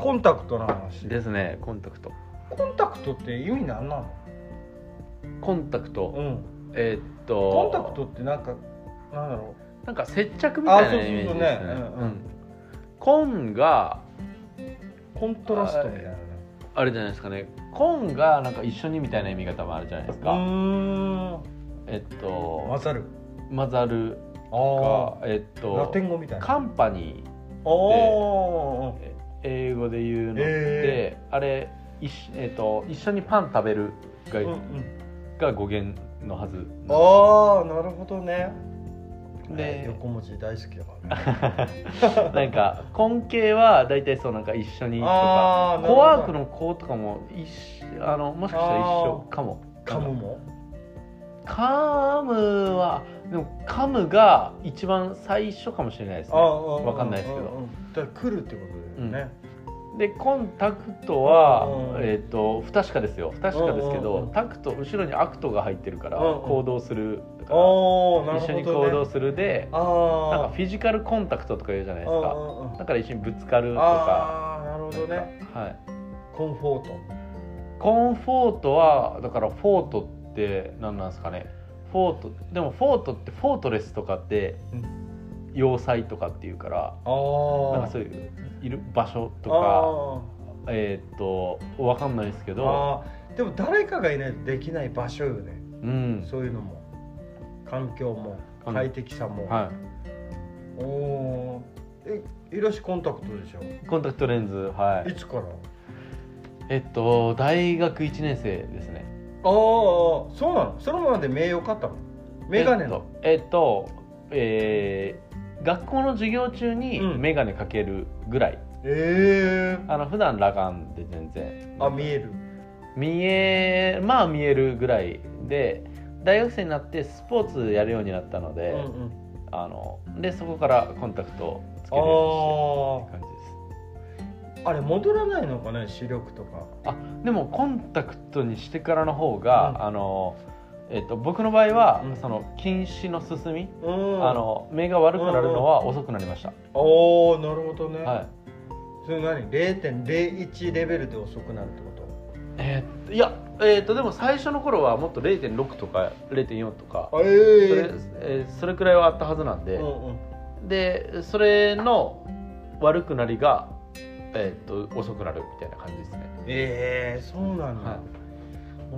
コンタクトの話。ですねコンタクト。コンタクトって意味何なの？コンタクト、うん。えーっと。コンタクトってなんかなんだろなんか接着みたいなイメージですね。ねうんうん。うん。コンがうコントラストみたいなね。あれじゃないですかね。コンがなんか一緒にみたいな意味方もあるじゃないですうか、えっと混ざる。混ざるあがえっあラとテン語みたいな。カンパニーあえ英語で言うのって、えあれ一,、えっと一緒にパン食べるが,、あうんうん。が語源のはず。ああなるほどね。で横文字大好きだからね。なんか根形は大体そうなんか一緒にとかコワークの「コ」とかも一緒あのもしかしたら一緒かも。カムも？come はでも come が一番最初かもしれないですね。わわかんないですけど。だから来るってことね。で contact は、えっ、と不確かですよ。不確かですけど、 tact 後ろに act が入ってるから、行動するだから。一緒に行動するで、なんかフィジカルコンタクトとか言うじゃないですか、だから一緒にぶつかるとか。なるほどね。はい。 comfort。コンフォートはだからフォートって何なんですかね。フォートでもフォートってフォートレスとかってうん要塞とかっていうからなんかそういういる場所とかあえーっとわかんないですけー。どでも誰かがいないとできない場所よね。うん。そういうのも。環境もうん。快適さも、はおおー。えいろしコンタクトでしょ？いコンタクトレンズはい。いつから？えっと大学1年生ですね。ああそうなの？それまで名誉買ったの？メガネの、えっとえっとえー学校の授業中にうん。眼鏡かけるぐらい、ええ。あの普段裸眼で全然。あ見える。見えまあ見えるぐらいで大学生になってスポーツやるようになったので、うんうん。あのでそこからコンタクトをつけるようにしてって感じです。あれ戻らないのかね視力とか。あでもコンタクトにしてからの方が、うん。あのえっと僕の場合は、うん。その近視の進み、うん。あの目が悪くなるのは遅くなりました、おおなるほどね、はい。それ何？0.01レベルで遅くなるってこと？えーっといやえーっとでも最初の頃はもっと0.6とか0.4とか、えそれえーそれくらいはあったはずなんで、うんうん。でそれの悪くなりが、えーっと遅くなるみたいな感じですね。ええそうなんだ、は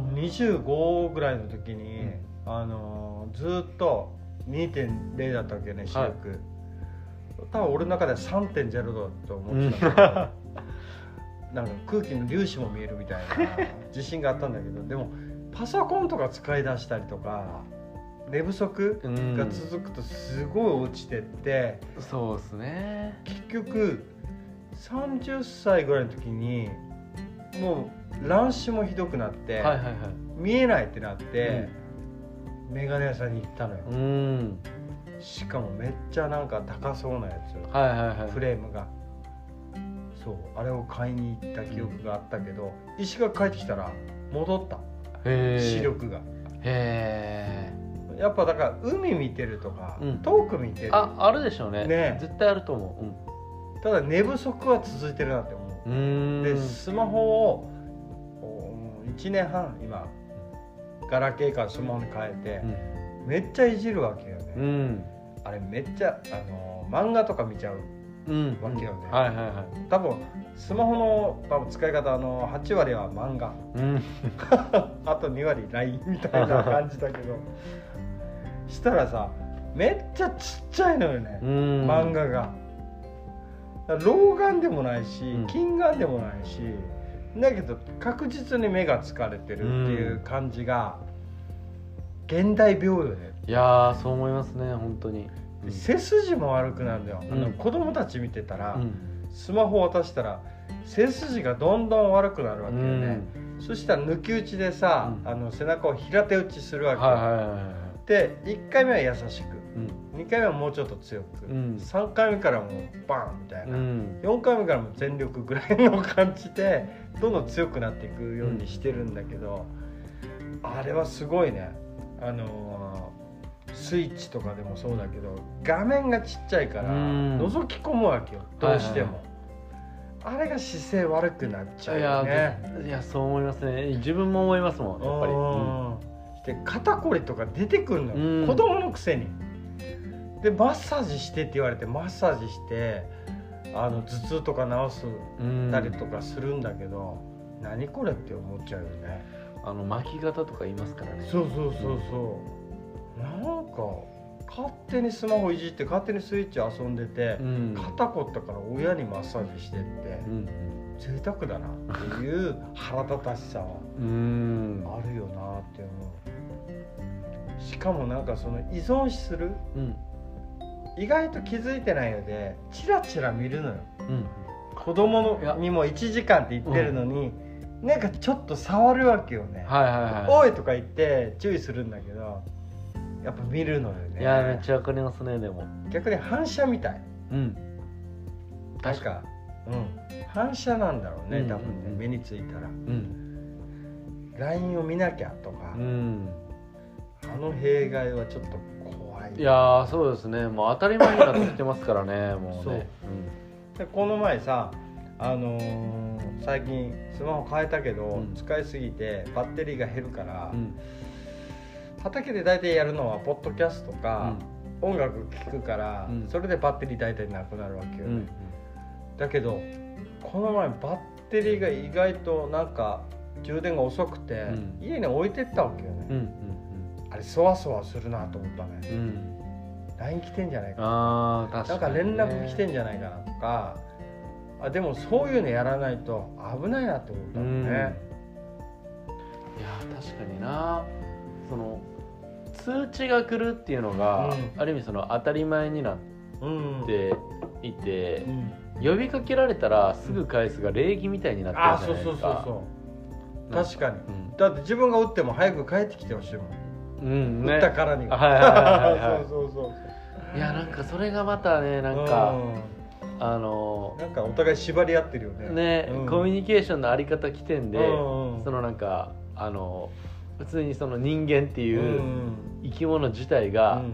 25ぐらいの時に、うん。あのーずーっと2.0だったわけね視力、多分俺の中では3.0だと思ってたん なんか空気の粒子も見えるみたいな自信があったんだけどでもパソコンとか使い出したりとか寝不足うん。が続くとすごい落ちてって、そうですね。結局30歳ぐらいの時にもう乱視もひどくなって、はいはいはい。見えないってなって、メガネ屋さんに行ったのよ、うん。しかもめっちゃなんか高そうなやつ、はいはいはい。フレームが。そうあれを買いに行った記憶があったけど、石が帰ってきたら戻った。視力が。へやっぱだから海見てるとか、うん。遠く見てる。ーああるでしょうね。ね。絶対あると思う。ただ寝不足は続いてるなって思う。でスマホを1年半今ガラケーからスマホに変えて、めっちゃいじるわけよね、うん。あれめっちゃあの漫画とか見ちゃううん。わけよね。はいはいはい。多分スマホの多分使い方あの8割は漫画。うん。あと2割 LINE みたいな感じだけど。したらさめっちゃちっちゃいのよね、うん。漫画が。老眼でもないし、うん。近眼でもないしだけど確実に目が疲れてるっていう感じが現代病よね、いやーそう思いますね本当に。背筋も悪くなるんだよ、あのうん子供たち見てたら、うん。スマホ渡したら背筋がどんどん悪くなるわけよね、そしたら抜き打ちでさ、うん。あの背中を平手打ちするわけ、はいはいはいはいで1回目は優しくうん。2回目はもうちょっと強く、うん。3回目からもうバンみたいな、うん。4回目からも全力ぐらいの感じでどんどん強くなっていくようにしてるんだけど、あれはすごいね。あのースイッチとかでもそうだけど画面がちっちゃいからうん。覗き込むわけよ。どうしても、あれが姿勢悪くなっちゃうよね。いやそう思いますね。自分も思いますもんやっぱり、うん。りで肩こりとか出てくるのよ、うん。子供のくせにでマッサージしてって言われてマッサージしてあの頭痛とか治すうんたりとかするんだけど、何これって思っちゃうよね。あの巻き方とか言いますからね。そうそうそうそう。なんか勝手にスマホいじって勝手にスイッチ遊んでてう、ん。肩こったから親にマッサージしてってうん。贅沢だなっていう腹立たしさはうん。あるよなって思う。しかもなんかその依存するうん意外と気づいてないようでチラチラ見るのよ。うん。子供のにも1時間って言ってるのに、なんかちょっと触るわけよね「はいはいはい。おい!」とか言って注意するんだけどやっぱ見るのよね。いやめっちゃわかりますねでも。逆に反射みたい。うん。確かうん。反射なんだろうねうん。多分ね、うん。目についたら。うん。LINE を見なきゃとか、うん。あの弊害はちょっと怖い。いやーそうですね。もう当たり前になってきてますからね もうね。でこの前さあのー最近スマホ変えたけど、うん。使いすぎてバッテリーが減るから、うん。うん畑で大体やるのはポッドキャストか、音楽聴くから、うん。それでバッテリー大体なくなるわけよね、うん。だけどこの前バッテリーが意外となんか充電が遅くて、うん。家に置いてったわけよね、うんうんあれそわそわするなと思ったね。うん。うん LINE 来てんじゃないかな。あー確かに、なんか連ね、絡来てんじゃないかなとか。あでもそういうのやらないと危ないなって思ったもんね、いや確かにな。その通知が来るっていうのが、うん。ある意味その当たり前になっうんていてう、ん。呼びかけられたらすぐ返すが礼儀みたいになってあそうるじゃないそうそうですかそう。確かに。だって自分が打っても早く帰ってきてほしいもん、うん、うん打ったからには、はいはいはいはいはい。そうそうそういやなんかそれがまたねなんか、うあのんなんかお互い縛り合ってるよね。ね、うん。コミュニケーションのあり方起点で、うんうんそのなんかあの普通にその人間っていううん生き物自体うがん。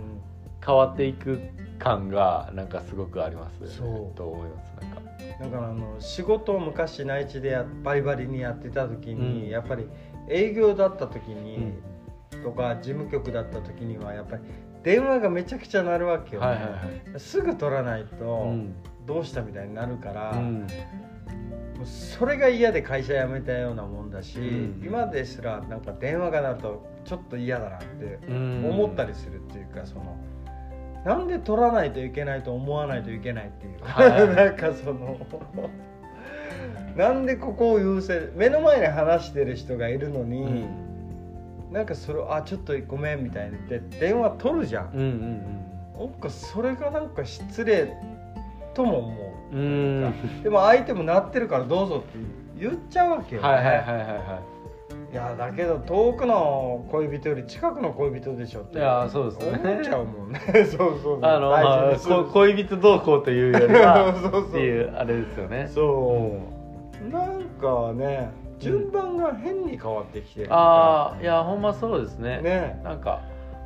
変わっていく感がなんかすごくあります、ね、そう。と思いますなんか。だからあの仕事を昔内地でやバリバリにやってた時に、うんやっぱり営業だった時に、うんとか事務局だった時にはやっぱり電話がめちゃくちゃ鳴るわけよ、ね。はいはいはい。すぐ取らないとうん。どうしたみたいになるから、うん。それが嫌で会社辞めたようなもんだし、うん。今ですらなんか電話が鳴るとちょっと嫌だなってうん。思ったりするっていうかそのなんで取らないといけないと思わないといけないっていう、はい。なんかそのなんでここを優先目の前に話してる人がいるのに、うんなんかそれあちょっとごめんみたいに言って電話取るじゃん、うんうんなんかそれがなんか失礼とも思う。うんうん。でも相手も鳴ってるからどうぞって言っちゃうわけよ、ねはいはいはいはいはい。やだけど遠くの恋人より近くの恋人でしょって。いやそうですね。思っちゃうもんね。そうそうそう。あの、まあ、恋人同行というよりは そうそうっていう。あれですよね。そう、なんかね順番が変に変わってきてるああいやほんまそうですね。ね。なんか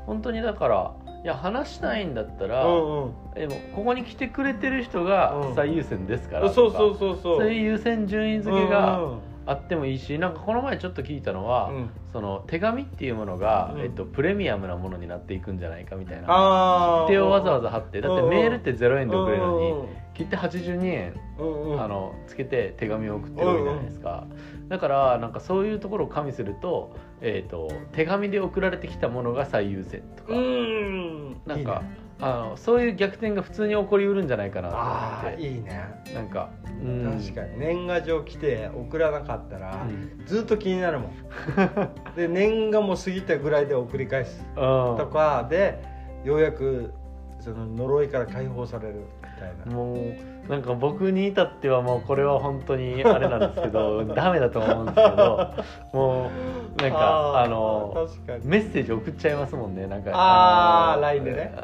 本当にだからいや話したいんだったら、うんうん。でもここに来てくれてる人がうん。最優先ですからとか、そうそうそうそう。そういう優先順位付けがうんあってもいいしなんかこの前ちょっと聞いたのは、うん。その手紙っていうものが、うん。えっと、プレミアムなものになっていくんじゃないかみたいな。手をわざわざ貼ってだってメールって0円で送れるのにうん。切手82円あのつけて手紙を送ってるわけじゃないですか、だからなんかそういうところを加味すると,、えー、と手紙で送られてきたものが最優先とか、うん。なんかいいねあのそういう逆転が普通に起こりうるんじゃないかなとああ思って。いいね。なんか、うん、確かに。年賀状来て送らなかったら、うん。ずっと気になるもん。で年賀も過ぎたぐらいで送り返す。うんとかでようやくその呪いから解放されるみたいな。もうなんか僕に至ってはもうこれは本当にあれなんですけど ダメだと思うんですけどもうなんかあーのメッセージ送っちゃいますもんねなんか。あーの LINE でね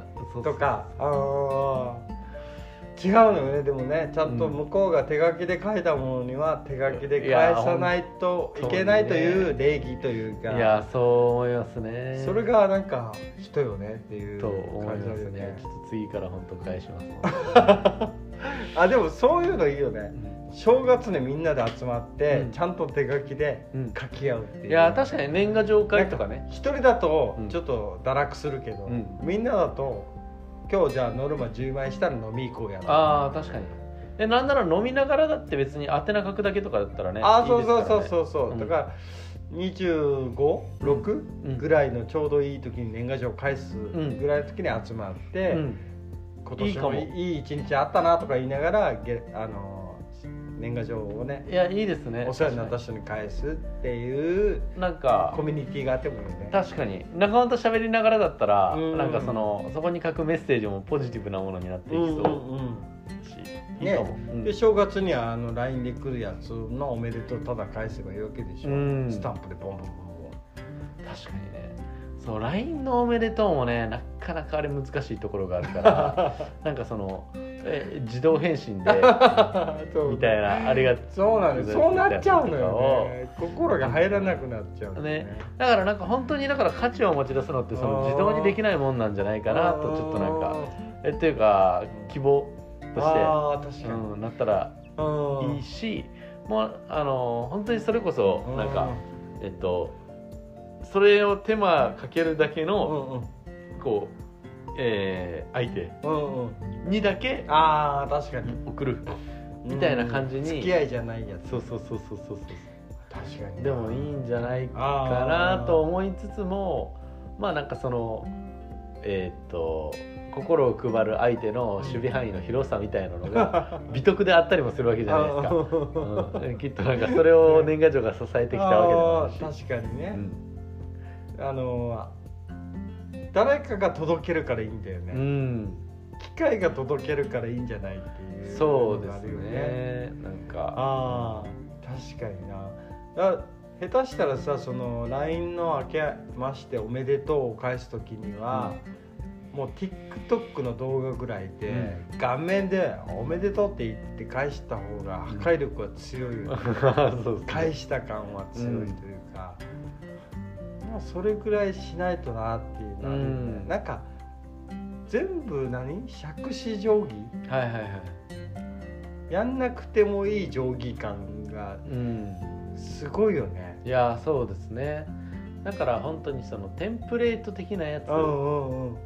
とかあー違うのよね。でもねちゃんと向こうが手書きで書いたものには手書きで返さないといけないという礼儀というか。いやそう思いますね。それがなんか人よねっていう感じあますよね。ちょっと次から本当返しますもん。あでもそういうのいいよね。正月にみんなで集まって、うん。ちゃんと手書きでうん。書き合うっていう。いや確かに年賀状会とかね。一人だとうん。ちょっと堕落するけど、うん。みんなだと今日じゃあノルマ10枚したら飲み行こうや。ああ確かに。でなんなら飲みながらだって別に宛名書くだけとかだったらねあーそうそうそうそうそう、うんだから256、うん。ぐらいのちょうどいい時に年賀状を返すんぐらいの時に集まって、うん。今年もいい一日あったなとか言いながらげあの年賀状をねいやいいですね。お世話になった人に返すっていうなんかコミュニティがあってもいいよね。確かに。仲間と喋りながらだったら、うん。なんかそのそこに書くメッセージもポジティブなものになっていきそう。うんうんうん。し、いいかも、うん。で正月にはあの LINE で来るやつのおめでとうただ返せばいいわけでしょ、うん。スタンプでボンボンボンボン。確かにね。そう LINE のおめでとうもねなかなかあれ難しいところがあるから。なんかそのえ自動返信で みたいなあれがそうなんです。そうなっちゃうのよね。心が入らなくなっちゃうのね。だからなんか本当にだから価値を持ち出すのってその自動にできないもんなんじゃないかなとちょっとなんかえっていうか希望として、うん、なったらうん。いいしもうあの本当にそれこそなんかえっとそれを手間かけるだけうのこう、えー相手。にだけああ確かに。送る。みたいな感じに。付き合いじゃないやつ。そうそうそうそうそうそう。確かにでもいいんじゃないかなと思いつつもまあなんかそのえーっと心を配る相手の守備範囲の広さみたいなのが 美徳であったりもするわけじゃないですか、うん、きっとなんかそれを年賀状が支えてきたわけでもあるし、あー確かにね、うん。あの誰かが届けるからいいんだよね、うん、機械が届けるからいいんじゃないっていうそうですね。なんか。ああ確かにな。だ下手したらさその LINE の明けましておめでとうを返す時には、もう TikTok の動画ぐらいで、顔面で「おめでとう」って言って返した方が破壊力は強いよね、返した感は強いというか、まあそれぐらいしないとなっていうのはあうん。なんか全部何？杓子定規？はいはいはい。やんなくてもいい定規感がうん。すごいよね。いやそうですねだから本当にそのテンプレート的なやつうんうんうん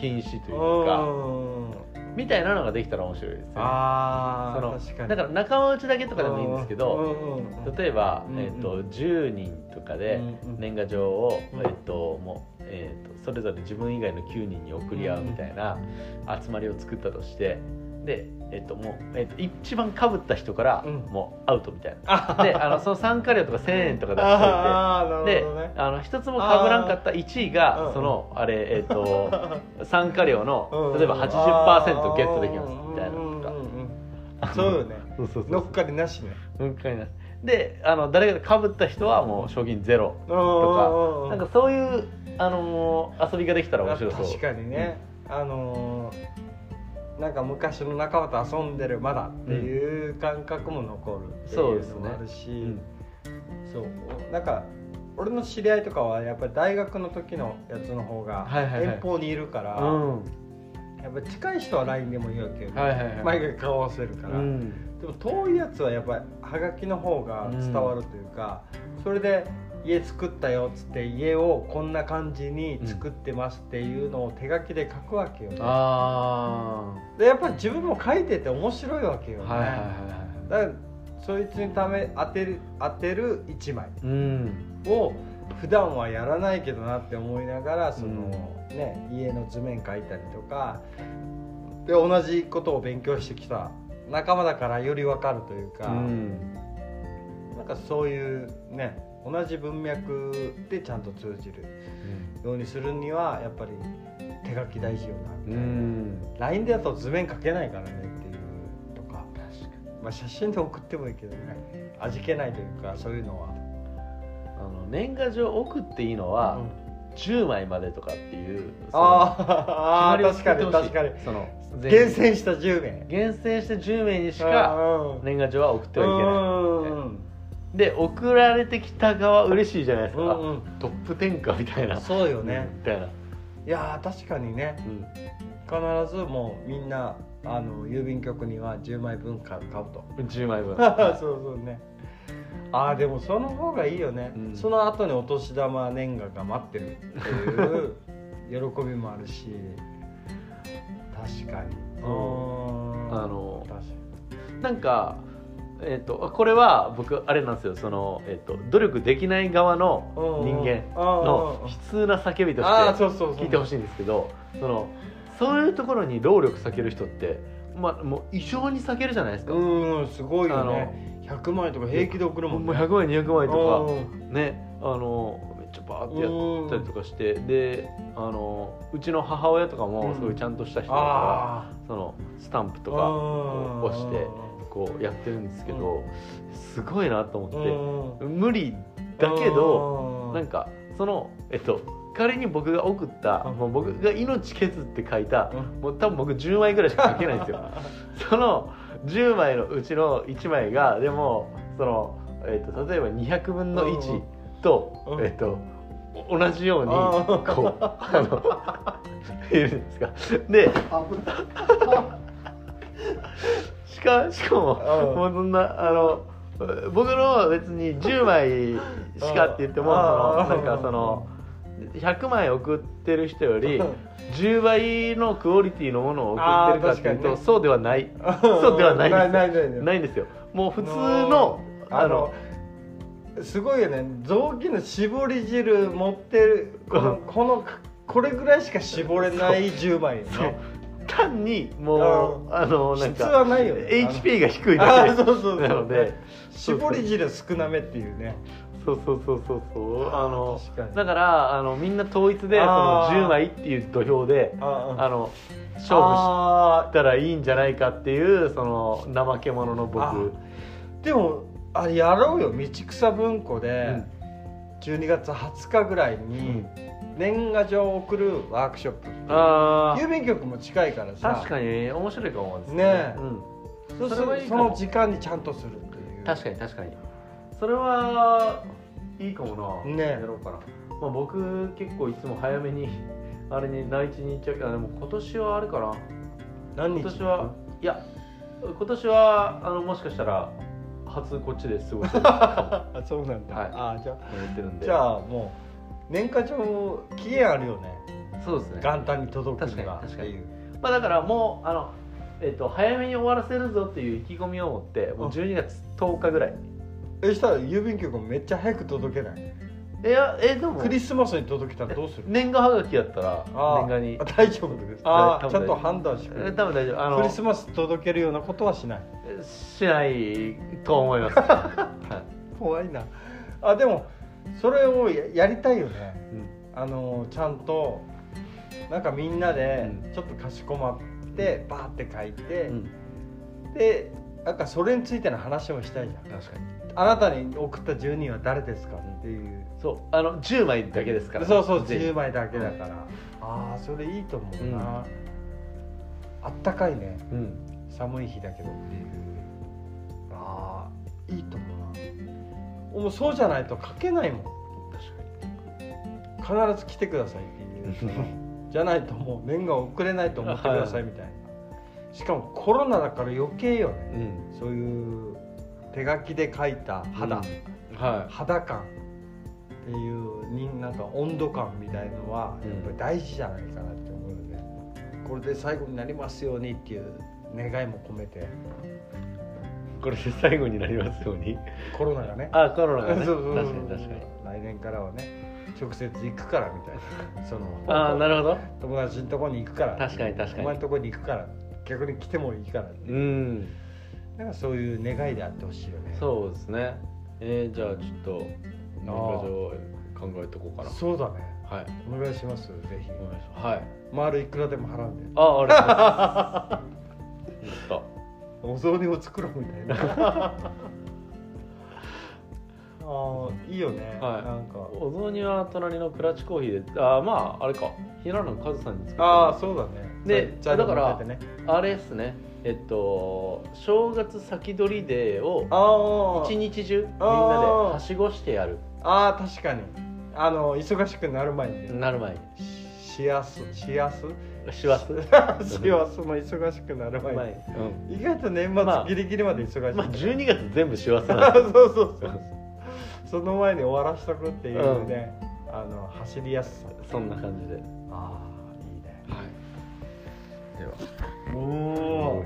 禁止といううんかうんみたいなのができたら面白いですよね。あそのかに。だから仲間内だけとかでもいいんですけどうんうんうん例えば、うんうんえー、と10人とかでうんうん年賀状を、うん。えー、ともう、えー、とそれぞれ自分以外の9人に送り合うみたいな集まりを作ったとしてで、えー、ともう、えー、と一番かぶった人からうん。もうアウトみたいあな。であのその参加料とか1000円とか出しあーなといてね。あの一つもかぶらんかった1位がうんそのあれえっ、と 参加料のうん例えば80%ゲットできますみたいなのとか。うんうんうんうん。そうよね。そうそうそう。乗っかりなしね。乗っかりなし。であの誰がかぶった人はもう賞金ゼロととかなんかそういうあのー遊びができたら面白そう。確かにね、あのーなんか昔の仲間と遊んでるまだっていう感覚も残るっていうのもあるし、うん。そう。なんか俺の知り合いとかはやっぱり大学の時のやつの方が遠方にいるから、うん。やっぱり近い人は LINE でもいいわけよ、毎回顔合わせるから、うん。でも遠いやつはやっぱりはがきの方が伝わるというか、それで家作ったよっつって家をこんな感じに作ってますっていうのを手書きで書くわけよ、ね。あでやっぱり自分も書いてて面白いわけよね、あはいはいはいはい。だからそいつにため当てる当てる1枚うん。を普段はやらないけどなって思いながらその、ね家の図面描いたりとかで同じことを勉強してきた仲間だからより分かるというか、うん。なんかそういうね同じ文脈でちゃんと通じるようにするにはやっぱり手書き大事よなみうたい LINE だと図面描けないからねっていうとか、まあ、写真で送ってもいいけどね。味気ないというかそういうのは。あの年賀状送っていいのは10枚までとかっていうあー。あー確かに確かに。その厳選した10名。厳選して10名にししか年賀状は送ってはいけない。うんで送られてきた側嬉しいじゃないですか、うんうん。トップ10かみたいな。そうよね、みたいな、いやー確かにね。うん。必ずもうみんなあの郵便局には10枚分買うと。10枚分。そうそうね。ああでもその方がいいよね、うん。その後にお年玉年賀が待ってるっていう喜びもあるし。確かに。うん。ああのなんかえっ、とこれは僕あれなんですよ。その、えっと努力できない側の人間の悲痛な叫びとして聞いてほしいんですけどそのそういうところに労力避ける人って、まあ、もう異常に避けるじゃないですか。うんすごいよね。100万円とか平気で送るもんもうね100万円200万円とうん。かねあのめっちゃバーってやったりとかしてであのうちの母親とかうんもすごいちゃんとした人だかあらそのスタンプとあかを押してこうやってるんですけどすごいなと思って。無理だけどなんかそのえっと仮に僕が送ったうん。もう僕が命削って書いたうん。もう多分僕10枚ぐらいしか書けないんですよ。その10枚のうちの1枚がでもその、えっと例えば200分の1と、うん。えっと同じようにこうあの いるんですか。でしかしかもうん。もうそんなあの僕の別に10枚しかって言ってもなんかその100枚送ってる人より10倍のクオリティのものを送ってるかっていうと、そうではない。そうではないんです。よないんですよ。もう普通のあのすごいよね。雑巾の絞り汁持ってるこのこのこれぐらいしか絞れない10枚ね単にもうあのなん質かはないよね。HP が低いあだけーそうそうそうなので絞り汁少なめっていうね。そうそうそうそうそう。あのだからあのみんな統一でそのあー10枚っていう土俵でああの勝負あしたらいいんじゃないかっていうその怠け者の僕。でもあれやろうよ。道草文庫で12月20日ぐらいに年賀状を送るワークショップ郵便局も近いからさ。確かに面白いかもですね。うん、そうすそその時間にちゃんとするっていう。確かに確かに。それはいいかもなね。やろうかな、まあ、僕結構いつも早めに あれに内地に行っちゃうけどでも今年はあれかな。何日？今年はいや今年はあのもしかしたら初こっちで過ごせるかあそうなんだ、はい。あじゃも言ってるんで。あじゃあもう年賀状期限あるよねそうですね。元旦に届くには確かに確かに。っていう。まあ、だからもうあの、えっと早めに終わらせるぞっていう意気込みを持ってもう12月10日ぐらいえしたら郵便局もめっちゃ早く届けない？いやえでも。クリスマスに届けたらどうする？年賀はがきやったらあ年賀に。あ大丈夫ああ多分ちゃんと判断してくれるえ多分大丈夫。あの。クリスマス届けるようなことはしない。しないと思います、はい。怖いな。あでもそれをややりたいよね。うん。あのちゃんとなんかみんなでうん。ちょっとかしこまってバーって書いて、うん。でなんかそれについての話もしたいじゃん。確かに。あなたに送った10人は誰ですかっていう。そうあの10枚だけですから、そうそう全員。10枚だけだから、ああそれいいと思うな、あったかいね。うん。寒い日だけどっていう。ああいいと思うな。もうそうじゃないと書けないもん。確か必ず来てくださいっていう じゃないともう年賀送れないと思ってくださいみたいな、しかもコロナだから余計よね。にそういう手書きで書いた肌、うん。は肌感っていうになんか温度感みたいのはうん。やっぱり大事じゃないかなって思うので、これで最後になりますようにっていう願いも込めて。いこれで最後になりますように。コロナがね。あコロナがね。そうそうそう。確かに確かに。来年からはね直接行くからみたいな。そのああなるほど。友達のところに行くから。確かに確かに。お前のところに行くから逆に来てもいいからう。ん。なんかそういう願いであってほしいよね。そうですね。えー、じゃあちょっと年賀状考えとこうかな。そうだね。はい。お願いしますぜひ。お願いします。はい。丸いくらでも払うんで。あありがとうございます。やっお雑煮を作ろうみたいなああいいよね、はい。なんか。たお雑煮は隣のクラッチコーヒーでああまああれか。平野和さんに作ってああそうだね。でだからあれですね。えっと正月先取りデーをあ一日中みんなではしごしてやる。ああ確かに。あの忙しくなる前にね。なる前に。しやすしやす？師走師走も忙しくなる前に。前に。意外と年まあ末ギリギリまで忙しい、まあ12月全部師走なんで そうそうそうその前に終わらしとくっていう、ねうん、あの走りやすさ。そんな感じで。ああいいね、はい、では。おお、